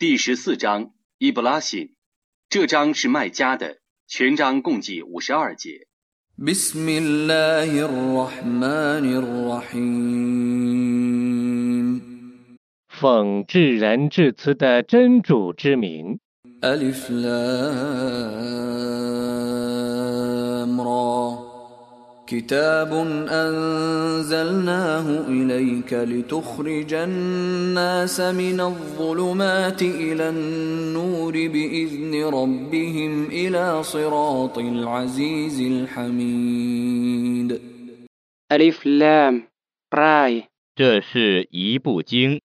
第十四章伊布拉西这张是卖家的全章共计五十二节。奉讽至人至慈的真主之名。Alif Lam Ra كتاب أنزلناه إليك لتخرج الناس من الظلمات إلى النور بإذن ربهم إلى صراط العزيز الحميد Alif Lam Ra 这是一部经，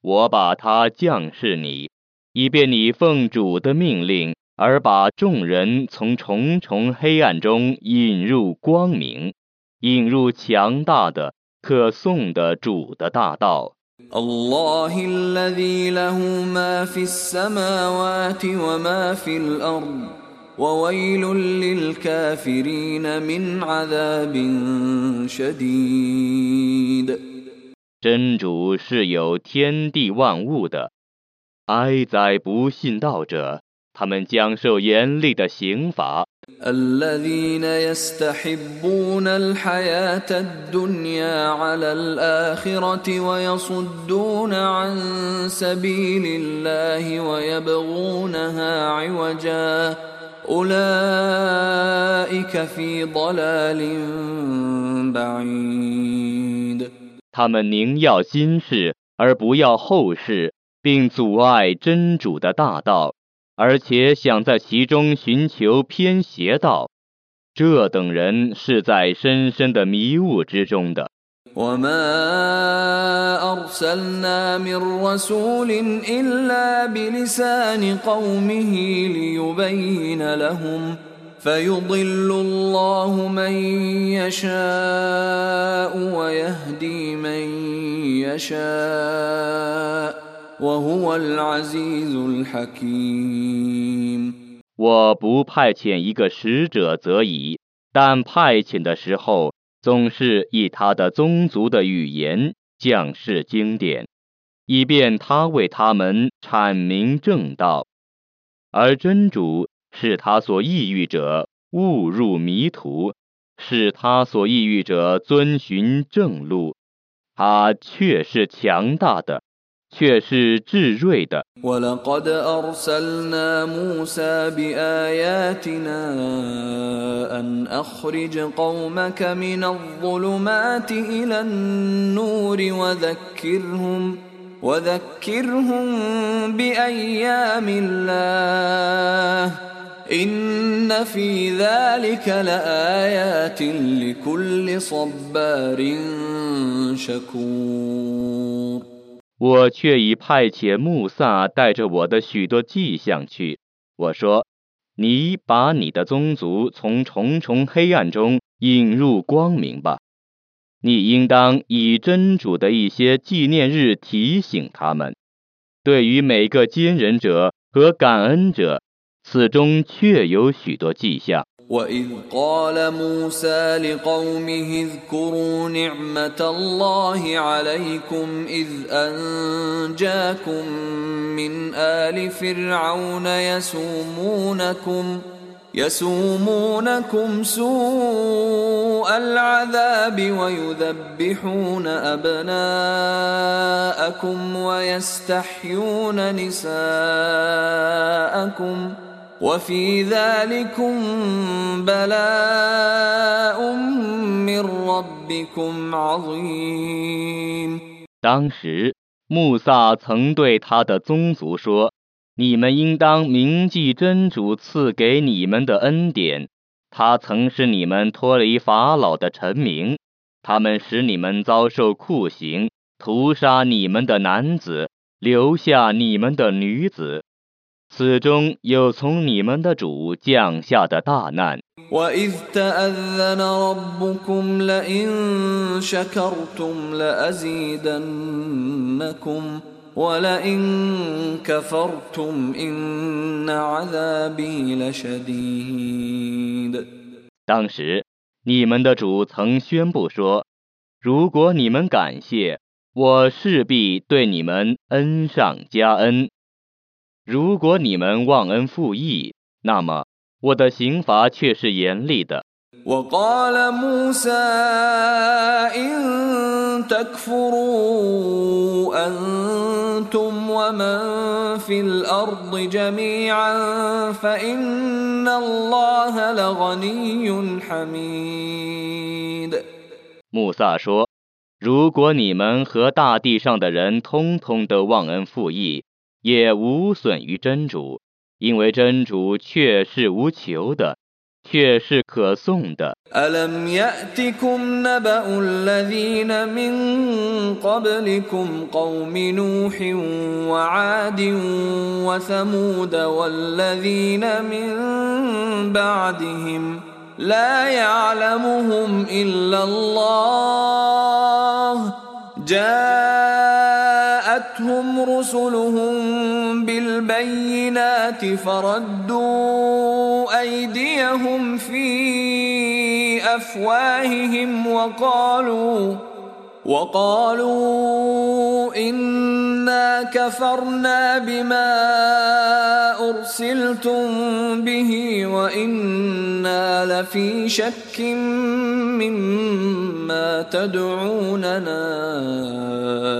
我把它降示你，以便你奉主的命令 而把众人从重重黑暗中引入光明，引入强大的、可颂的主的大道。 الله الذي له ما في السماوات وما في الأرض وويل للكافرين من عذاب شديد 真主是有天地万物的，哀哉不信道者， 他们将受严厉的刑罚。 الذين يستحبون الحياة الدنيا على الآخرة ويصدون عن سبيل الله ويبغونها عوجا أولئك في ضلال بعيد 他们宁要今世而不要后世，并阻碍真主的大道， 而且想在其中寻求偏邪道。这等人是在深深的迷雾之中的。وهو العزيز الحكيم 我不派遣一个使者则已，但派遣的时候，总是以他的宗族的语言降示经典，以便他为他们阐明正道。而真主使他所抑郁者误入迷途，使他所抑郁者遵循正路。他却是强大的， 却是智慧的。 ولقد أرسلنا موسى بآياتنا أن أخرج قومك من الظلمات إلى النور وذكرهم وذكرهم بأيام الله إن في ذلك لآيات لكل صبار شكور 我却已派遣穆萨带着我的许多迹象去。我说：“你把你的宗族从重重黑暗中引入光明吧。你应当以真主的一些纪念日提醒他们。对于每个坚忍者和感恩者，此中确有许多迹象。” وإذ قال موسى لقومه اذكروا نعمة الله عليكم إذ أنجاكم من آل فرعون يسومونكم يسومونكم سوء العذاب ويذبحون أبناءكم ويستحيون نساءكم ۖ وفي ذلكم بلاء من ربكم عظيم 当时，穆萨曾对他的宗族说：“你们应当铭记真主赐给你们的恩典。他曾使你们脱离法老的臣民，他们使你们遭受酷刑，屠杀你们的男子，留下你们的女子。 此中有从你们的主降下的大难。” وإذ تأذن ربكم لئن شكرتم لأزيدنكم ولئن كفرتم إن عذابي لشديد 当时，你们的主曾宣布说：“如果你们感谢，我势必对你们恩上加恩。 如果你们忘恩负义，那么我的刑罚却是严厉的。 وقال موسى إن تكفروا أنتم ومن في الأرض جميعا فإن الله لغني حميد 穆萨说：“如果你们和大地上的人通通都忘恩负义， 也无损于真主，因为真主确是无求的，却是可颂的。 ألم يأتكم نبأ الذين من قبلكم قوم نوح وعاد وثمود والذين من بعدهم لا يعلمهم إلا الله جاءتهم رسلهم بالبينات فردوا أيديهم في أفواههم وقالوا وقالوا إنا كفرنا بما أرسلتم به وإنا لفي شك مما تدعوننا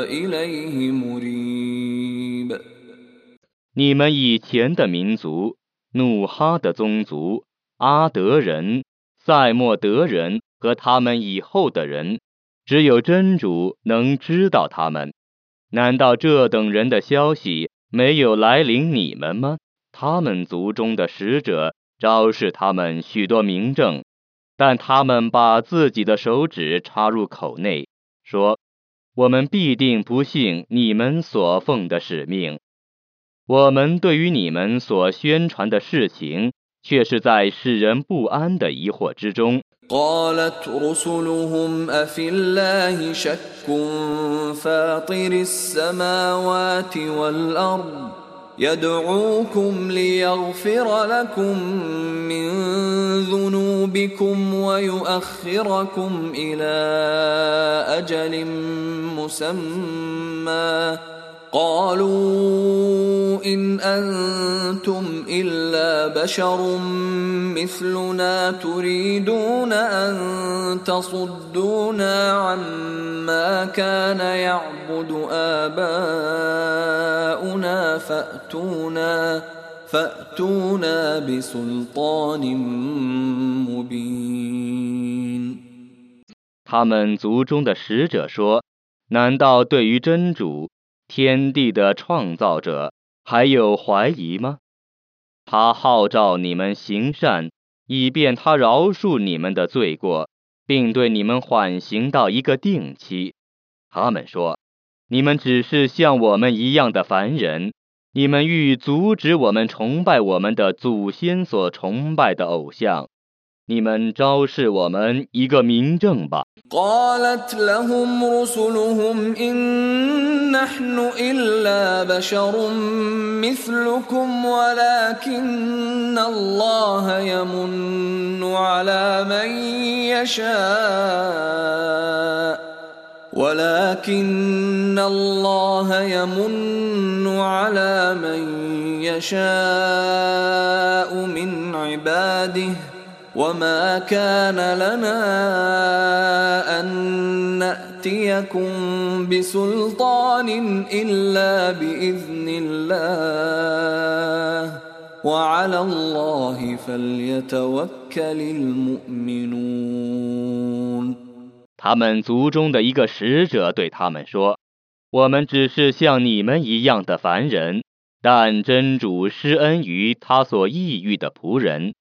إليه مريب 你们以前的民族，努哈的宗族，阿德人、赛莫德人和他们以后的人，只有真主能知道他们。难道这等人的消息没有来临你们吗？他们族中的使者昭示他们许多明证，但他们把自己的手指插入口内，说：“我们必定不信你们所奉的使命。”我们对于你们所宣传的事情，却是在使人不安的疑惑之中。 قالت رسلهم أفي الله شك فاطر السماوات والأرض يدعوكم ليغفر لكم من ذنوبكم ويؤخركم إلى أجل مسمى قالوا إن أنتم إلا بشر مثلنا تريدون أن تصدونا عما كان يعبد آباؤنا فأتونا فأتونا بسلطان مبين 他们族中的使者说：“难道对于真主、 天地的创造者还有怀疑吗？他号召你们行善，以便他饶恕你们的罪过，并对你们缓刑到一个定期。”他们说：“你们只是像我们一样的凡人，你们欲阻止我们崇拜我们的祖先所崇拜的偶像，你们昭示我们一个明证吧。” قالت لهم رسلهم إن نحن إلا بشر مثلكم ولكن الله يمن على من يشاء ولكن الله يمن على من يشاء من عباده وما كان لنا أن نأتيكم بسلطان إلا بإذن الله وعلى الله فليتوكل المؤمنون 他们族中的一个使者对他们说：“我们只是像你们一样的凡人，但真主施恩于他所抑郁的仆人。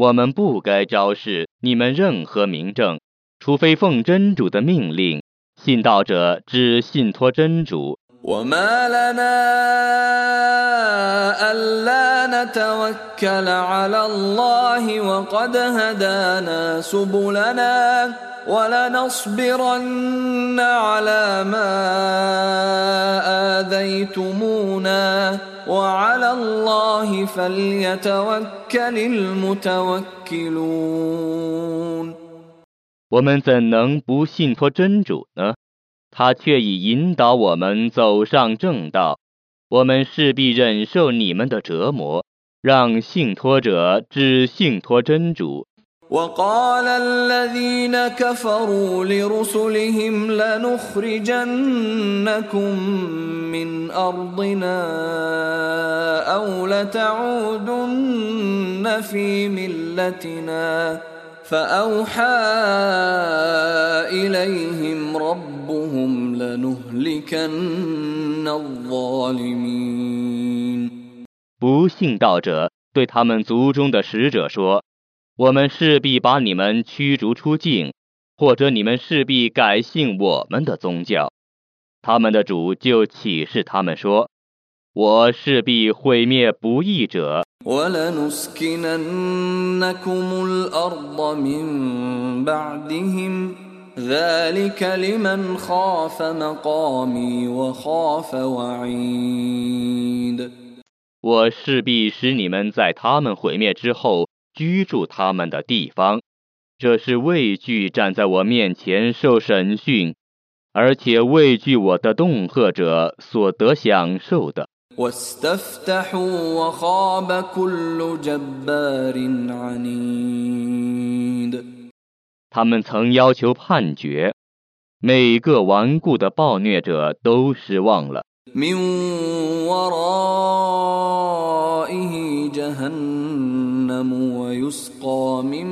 我们不该昭示你们任何名证，除非奉真主的命令。信道者只信托真主。وما لنا ألا نتوكل على الله وقد هدانا سبلنا ولنصبرن على ما آذيتمونا وعلى الله فليتوكل المتوكلون 我们怎能不信托真主呢？ 他却已引导我们走上正道。 我们势必忍受你们的折磨，让信托者只信托真主。 وقال الذين كفروا لرسلهم لنخرجنكم من أرضنا أو لتعودن في ملتنا فأوحى إليهم ربهم لنهلكن الظالمين 不信道者对他们族中的使者说：“我们势必把你们驱逐出境，或者你们势必改信我们的宗教。”他们的主就启示他们说：“我势必毁灭不义者， ولنسكننكم الأرض من بعدهم ذلك لمن خاف مقامي وخاف وعيد 我势必使你们在他们毁灭之后居住他们的地方。这是畏惧站在我面前受审讯，而且畏惧我的恫吓者所得享受的。 واستفتحوا وخاب كل جبار عنيد 他们曾要求判决，每个顽固的暴虐者都失望了。 من ورائه جهنم ويسقى من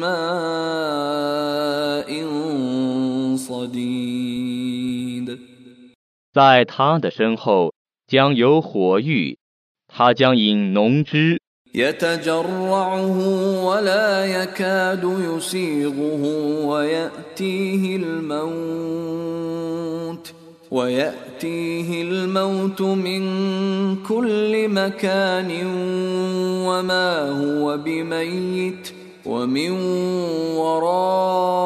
ماء صديد 在他的身后 将有火狱，他将饮浓汁， يتجرعه ولا يكاد يسيغه ويأتيه الموت ويأتيه الموت من كل مكان وما هو بميت ومن ورائه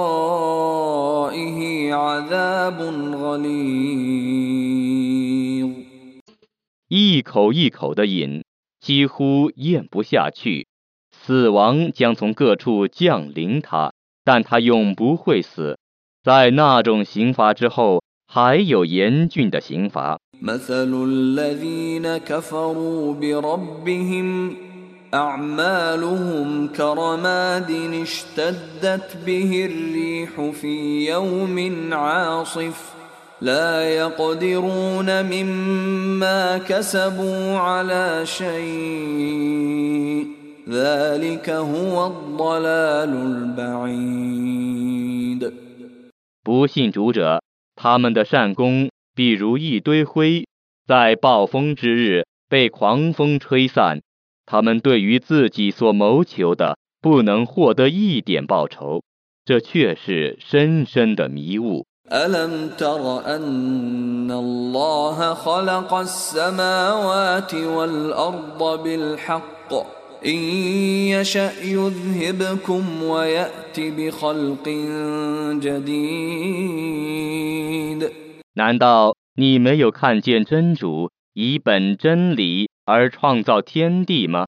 عذاب غليظ 一口一口的饮，几乎咽不下去。死亡将从各处降临他，但他永不会死。在那种刑罚之后，还有严峻的刑罚。 مثل الذين كفروا بربهم أعمالهم كرماد اشتدت به الريح في يوم عاصف لا يقدرون مما كسبوا على شيء ذلك هو الضلال البعيد 不信主者，他们的善功必如一堆灰，在暴风之日被狂风吹散。他们对于自己所谋求的，不能获得一点报酬，这却是深深的迷雾。 ألم تر أن الله خلق السماوات والأرض بالحق إن يشأ يذهبكم ويأت بخلق جديد 难道你没有看见真主以本真理而创造天地吗？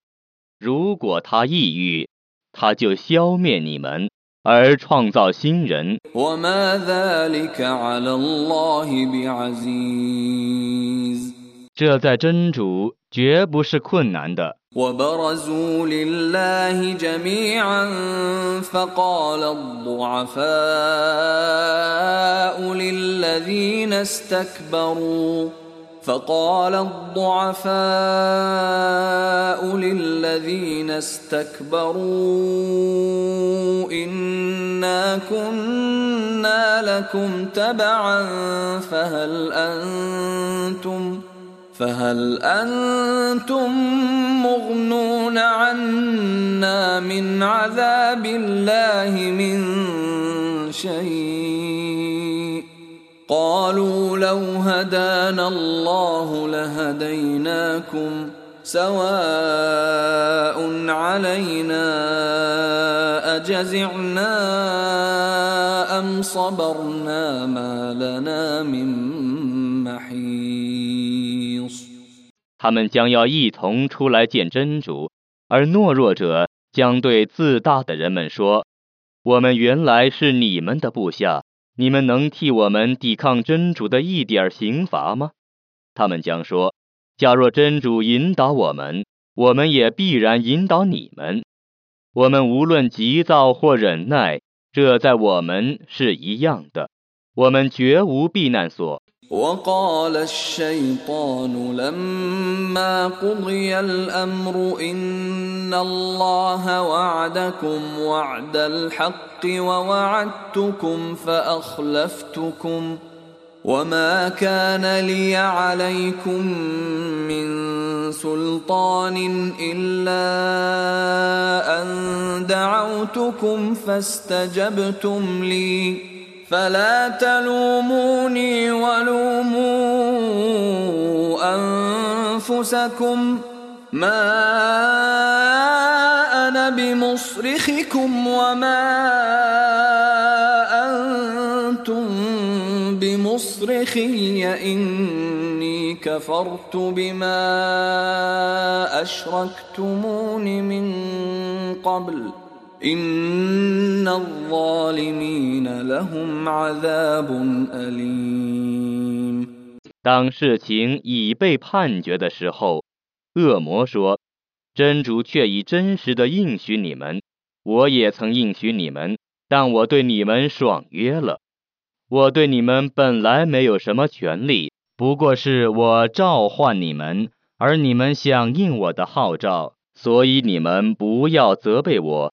如果他抑郁，他就消灭你们， 而创造新人。 وما ذلك على الله بعزيز 这在真主绝不是困难的。 وبرزوا لله جميعا فقال الضعفاء للذين استكبروا فقال الضعفاء للذين استكبروا إنا كنا لكم تبعا فهل أنتم فهل أنتم مغنون عنا من عذاب الله من شيء قالوا لو هدانا الله لهديناكم سواء علينا أجزعنا أم صبرنا ما لنا من محيص 他们将要一同出来见真主，而懦弱者将对自大的人们说：“我们原来是你们的部下， 你们能替我们抵抗真主的一点刑罚吗？”他们将说：“假若真主引导我们，我们也必然引导你们。我们无论急躁或忍耐，这在我们是一样的。我们绝无避难所。وقال الشيطان لما قضي الأمر إن الله وعدكم وعد الحق ووعدتكم فأخلفتكم وما كان لي عليكم من سلطان إلا أن دعوتكم فاستجبتم لي فلا تلوموني ولوموا أنفسكم ما أنا بمصرخكم وما أنتم بمصرخي إني كفرت بما أشركتمون من قبل إن الظالمين لهم عذاب أليم 当事情已被判决的时候，恶魔说：“真主却已真实的应许你们，我也曾应许你们，但我对你们爽约了。我对你们本来没有什么权利，不过是我召唤你们，而你们响应我的号召，所以你们不要责备我。”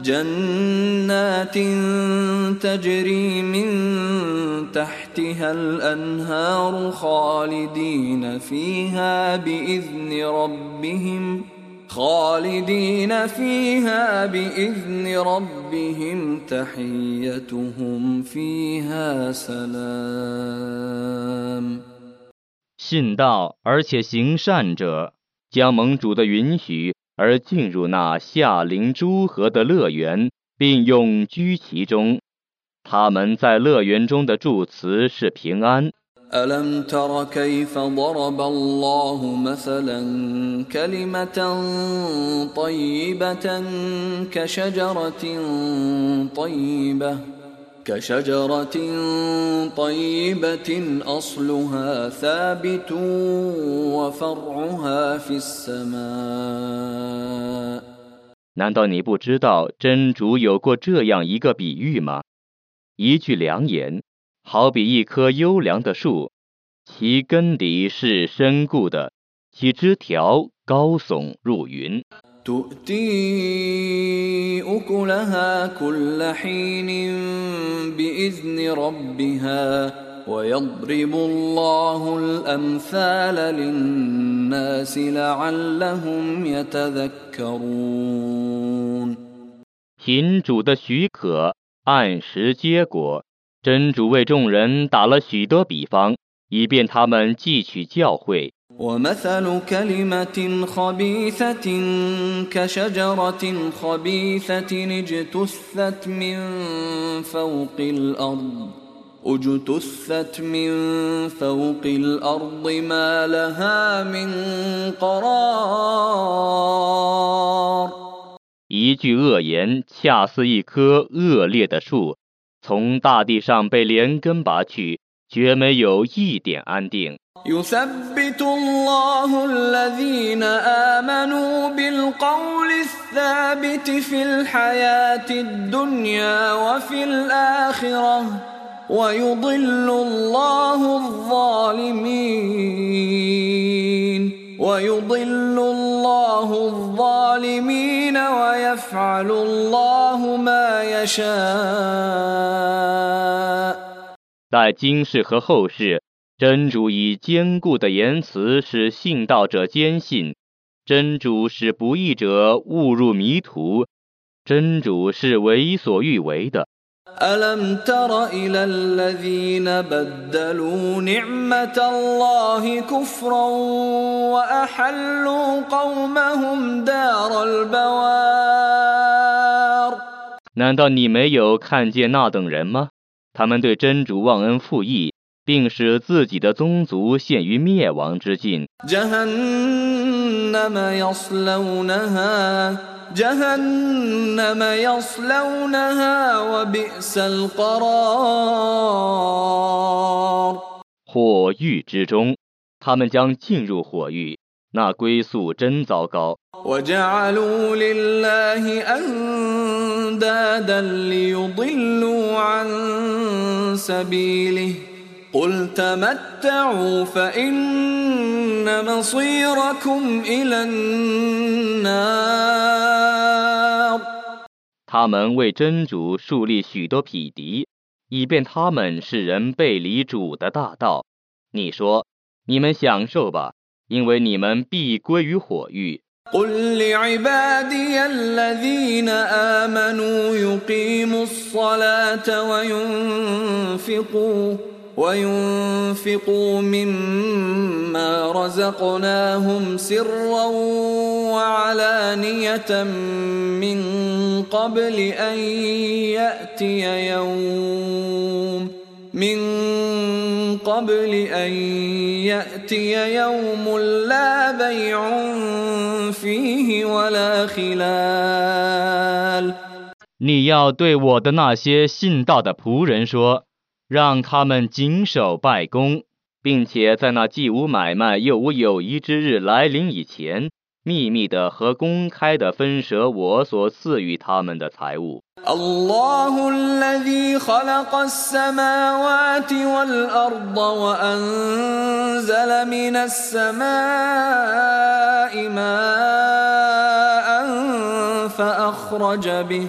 جنات تجري من تحتها الأنهار خالدين فيها بإذن ربهم خالدين فيها بإذن ربهم تحيتهم فيها سلام 信道而且行善者，将盟主的允许 而进入那夏临诸河的乐园，并永居其中。他们在乐园中的祝词是平安。 ألم تر كيف ضرب الله مثلا كلمة طيبة كشجرة طيبة كشجرة طيبة أصلها ثابت وفرعها في السماء 难道你不知道真主有过这样一个比喻吗？一句良言，好比一棵优良的树，其根底是深固的，其枝条高耸入云。 تؤتي أكلها كل حين بإذن ربها ويضرب الله الأمثال للناس لعلهم يتذكرون 贫主的许可，按时结果。真主为众人打了许多比方，以便他们汲取教诲。 ومثل كلمة خبيثة كشجرة خبيثة اجتثت من فوق الأرض اجتثت من فوق الأرض ما لها من قرار 一句恶言，恰似一棵恶劣的树，从大地上被连根拔去， 绝没有一点安定。 يثبت الله الذين آمنوا بالقول الثابت في الحياة الدنيا وفي الآخرة ويضل الله الظالمين ويضل الله الظالمين ويفعل الله ما يشاء 在今世和后世，真主以坚固的言辞使信道者坚信，真主使不义者误入迷途，真主是为所欲为的。 ألم تر إلى الذين بدلوا نعمة الله كفرا وأحلوا قومهم دار البوار 难道你没有看见那等人吗？ 他们对真主忘恩负义，并使自己的宗族陷于灭亡之境。火狱之中，他们将进入火狱。那归宿真糟糕。 وجعلوا لله أندادا ليضلوا عن سبيله قل تمتعوا فإن مصيركم إلى النار 他们为真主树立许多匹敌，以便他们使人背离主的大道。你说，你们享受吧， 因为你们必归于火狱。 قل لعبادي الذين آمنوا يقيموا الصلاة وينفقوا وينفقوا مما رزقناهم سرا وعلانية من قبل أن يأتي يوم من قبل أن يأتي يوم لا بيع فيه ولا خلال 你要对我的那些信道的仆人说，让他们谨守拜功，并且在那既无买卖又无友谊之日来临以前， 秘密的和公开的分舍我所赐予他们的财物。 الله الذي خلق السماوات والأرض وأنزل من السماء ماء فأخرج به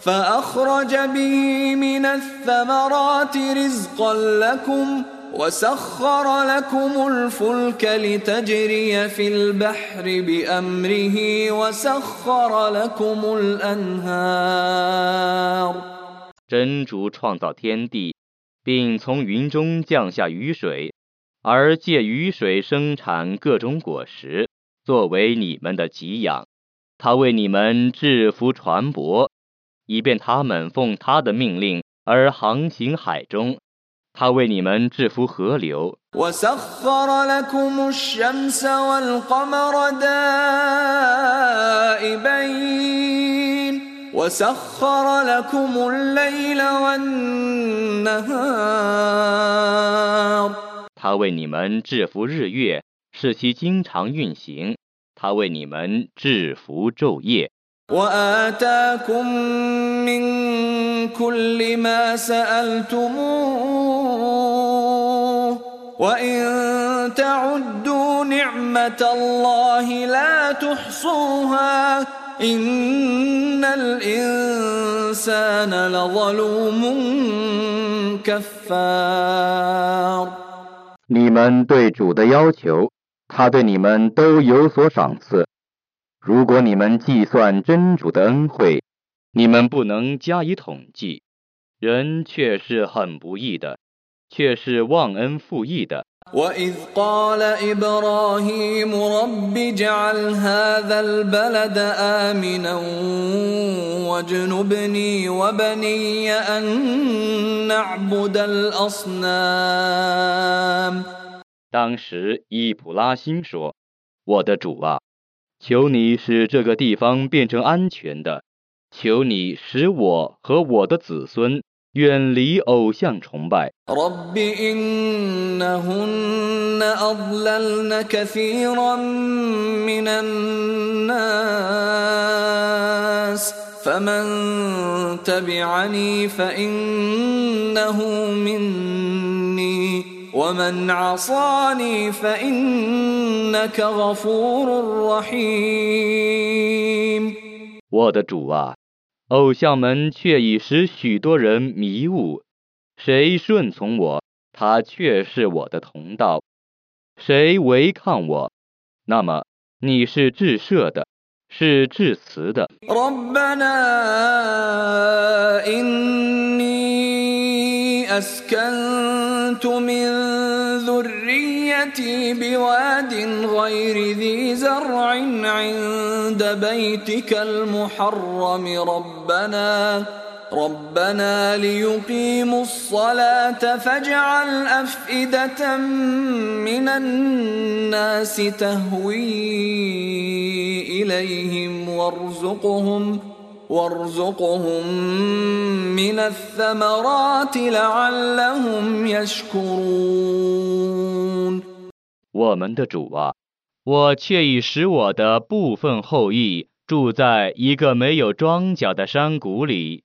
فأخرج به من الثمرات رزقا لكم وسخر لكم الفلك لتجري في البحر بأمره وسخر لكم الأنهار 真主创造天地，并从云中降下雨水，而借雨水生产各种果实，作为你们的给养。他为你们制服船舶，以便他们奉他的命令而航行海中。 他为你们制服河流， وسخر لكم الشمس والقمر دائبين وسخر لكم الليل والنهار 他为你们制服日月，使其经常运行。他为你们制服昼夜。 وآتاكم من كل ما سألتموه وإن تعدوا نعمة الله لا تحصوها إن الإنسان لظلوم كفار 你们对主的要求，他对你们都有所赏赐。如果你们计算真主的恩惠，你们不能加以统计。人却是很不义的， 却是忘恩负义的。 وإذ قال إبراهيم رب اجعل هذا البلد آمنا واجنبني وبني أن نعبد الأصنام 当时伊普拉欣说：“我的主啊，求你使这个地方变成安全的，求你使我和我的子孙 远离偶像崇拜。 رب إنهن أضللن كثيرا من الناس فمن تبعني فإنه مني ومن عصاني فإنك غفور رحيم 我的主啊， 偶像们却已使许多人迷雾。谁顺从我，他却是我的同道；谁违抗我，那么你是至赦的，是至慈的。 ربنا إني أسكنت أسكنت من ذريتي بواد غير ذي زرع عند بيتك المحرم ربنا ربنا ليقيموا الصلاة فاجعل أفئدة من الناس تهوي إليهم وارزقهم وارزقهم من الثمرات لعلهم يشكرون 我们的主啊，我却已使我的部分后裔住在一个没有庄稼的山谷里。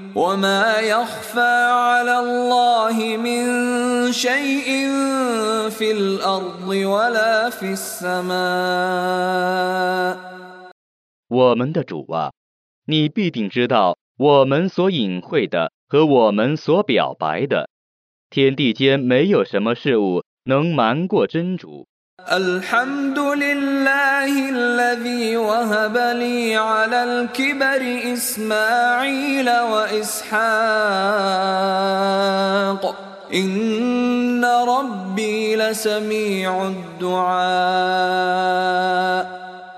يخفى على الله من شيء في الأرض ولا في السماء 我们的主啊，你必定知道我们所隐晦的和我们所表白的。天地间没有什么事物能瞒过真主。 الحمد لله الذي وهب لي على الكبر إسماعيل وإسحاق إن ربي لسميع الدعاء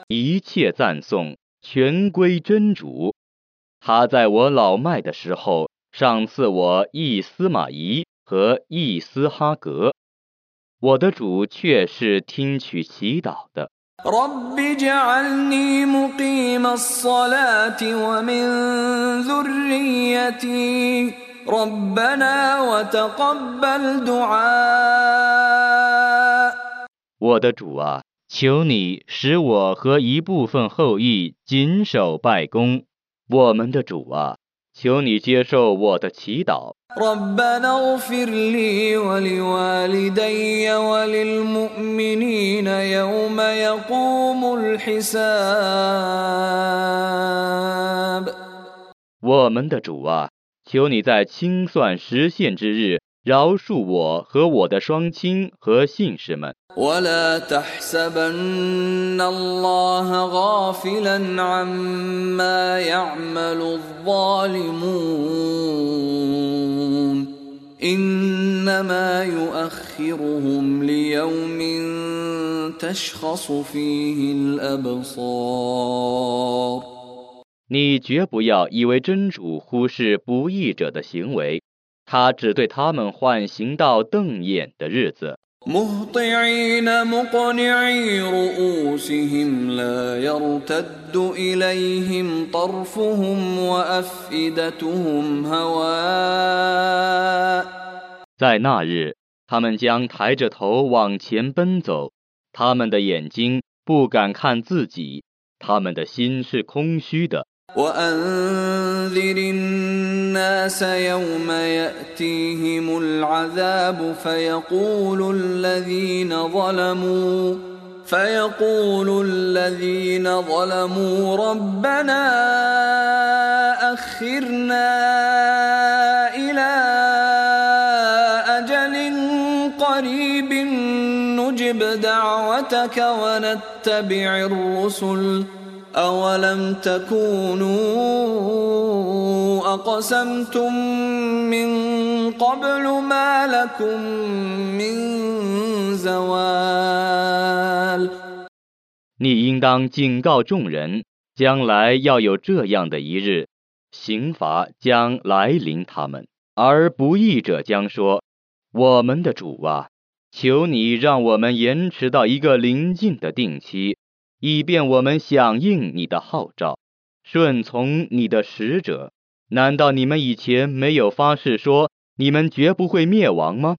一切赞颂全归真主，他在我老迈的时候赏赐我一司马懿和一斯哈格。 我的主却是听取祈祷的。我的主啊，求你使我和一部分后裔谨守拜功。我们的主啊。求你接受我的祈祷。我们的主啊，求你在清算实现之日。饶恕我和我的双亲和信士们。ولا تحسبن الله غافلا عما يعمل الظالمون إنما يؤخرهم ليوم تشخص فيه الأبصار 你绝不要以为真主忽视不义者的行为。 他只对他们唤醒到瞪眼的日子。在那日，他们将抬着头往前奔走，他们的眼睛不敢看自己，他们的心是空虚的。وأنذر الناس يوم يأتيهم العذاب فيقول الذين ظلموا فيقول الذين ظلموا ربنا أخرنا إلى أجل قريب نجب دعوتك ونتبع الرسل. أولم تكونوا أقسمتم من قبل ما لكم من زوال 你应当警告众人，将来要有这样的一日，刑罚将来临他们，而不义者将说：“我们的主啊，求你让我们延迟到一个临近的定期。” 以便我们响应你的号召，顺从你的使者。难道你们以前没有发誓说你们绝不会灭亡吗？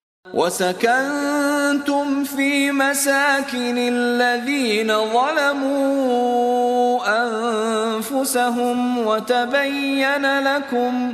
وتبين لكم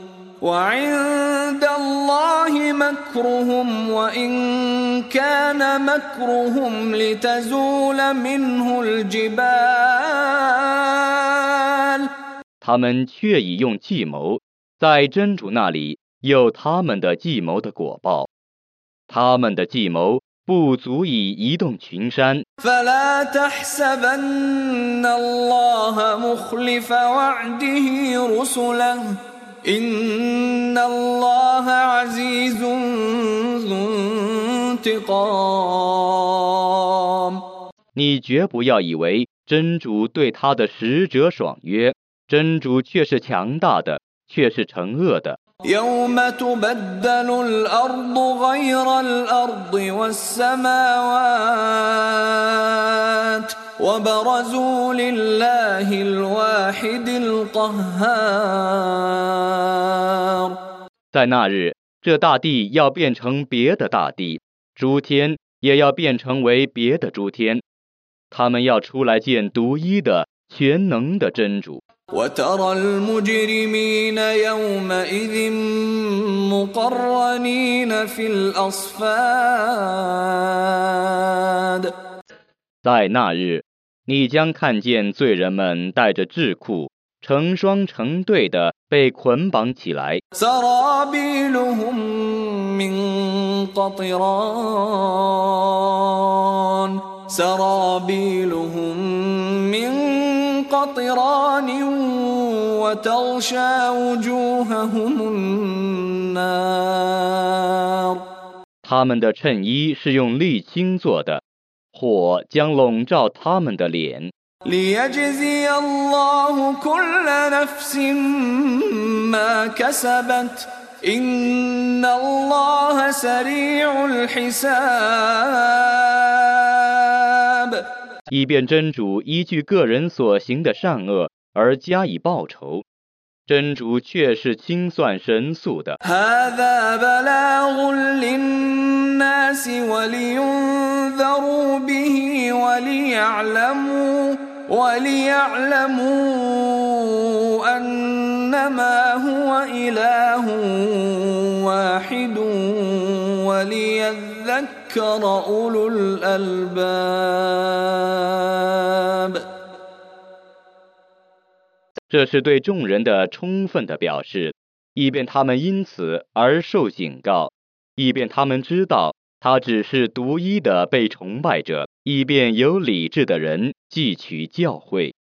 وقد مكروا مكرهم وعند الله مكرهم وعند الله مكرهم وإن كان مكرهم لتزول منه الجبال 他们却已用计谋，在真主那里有他们的计谋的果报。他们的计谋不足以移动群山， فلا تحسبن الله مخلف وعده رسله إن الله عزيز ذو انتقام 你绝不要以为真主对他的使者爽约，真主却是强大的，却是惩恶的。 يوم تبدل الأرض غير الأرض والسماوات وبرزوا لله الواحد القهار 在那日，这大地要变成别的大地，诸天也要变成为别的诸天，他们要出来见独一的、全能的真主。 وترى المجرمين يومئذ مقرنين في الأصفاد 在那日， 你将看见罪人们带着智库成双成对的被捆绑起来。他们的衬衣是用沥青做的。火将笼罩他们的脸。 ليجزي الله كل نفس ما كسبت إن الله سريع الحساب 以便真主依据个人所行的善恶而加以报酬。 真主却是清算神速的。 هذا بلاغ للناس ولينذروا به وليعلموا وليعلموا أنما هو إله واحد وليذكر أولو الألباب 这是对众人的充分的表示，以便他们因此而受警告，以便他们知道他只是独一的被崇拜者，以便有理智的人汲取教诲。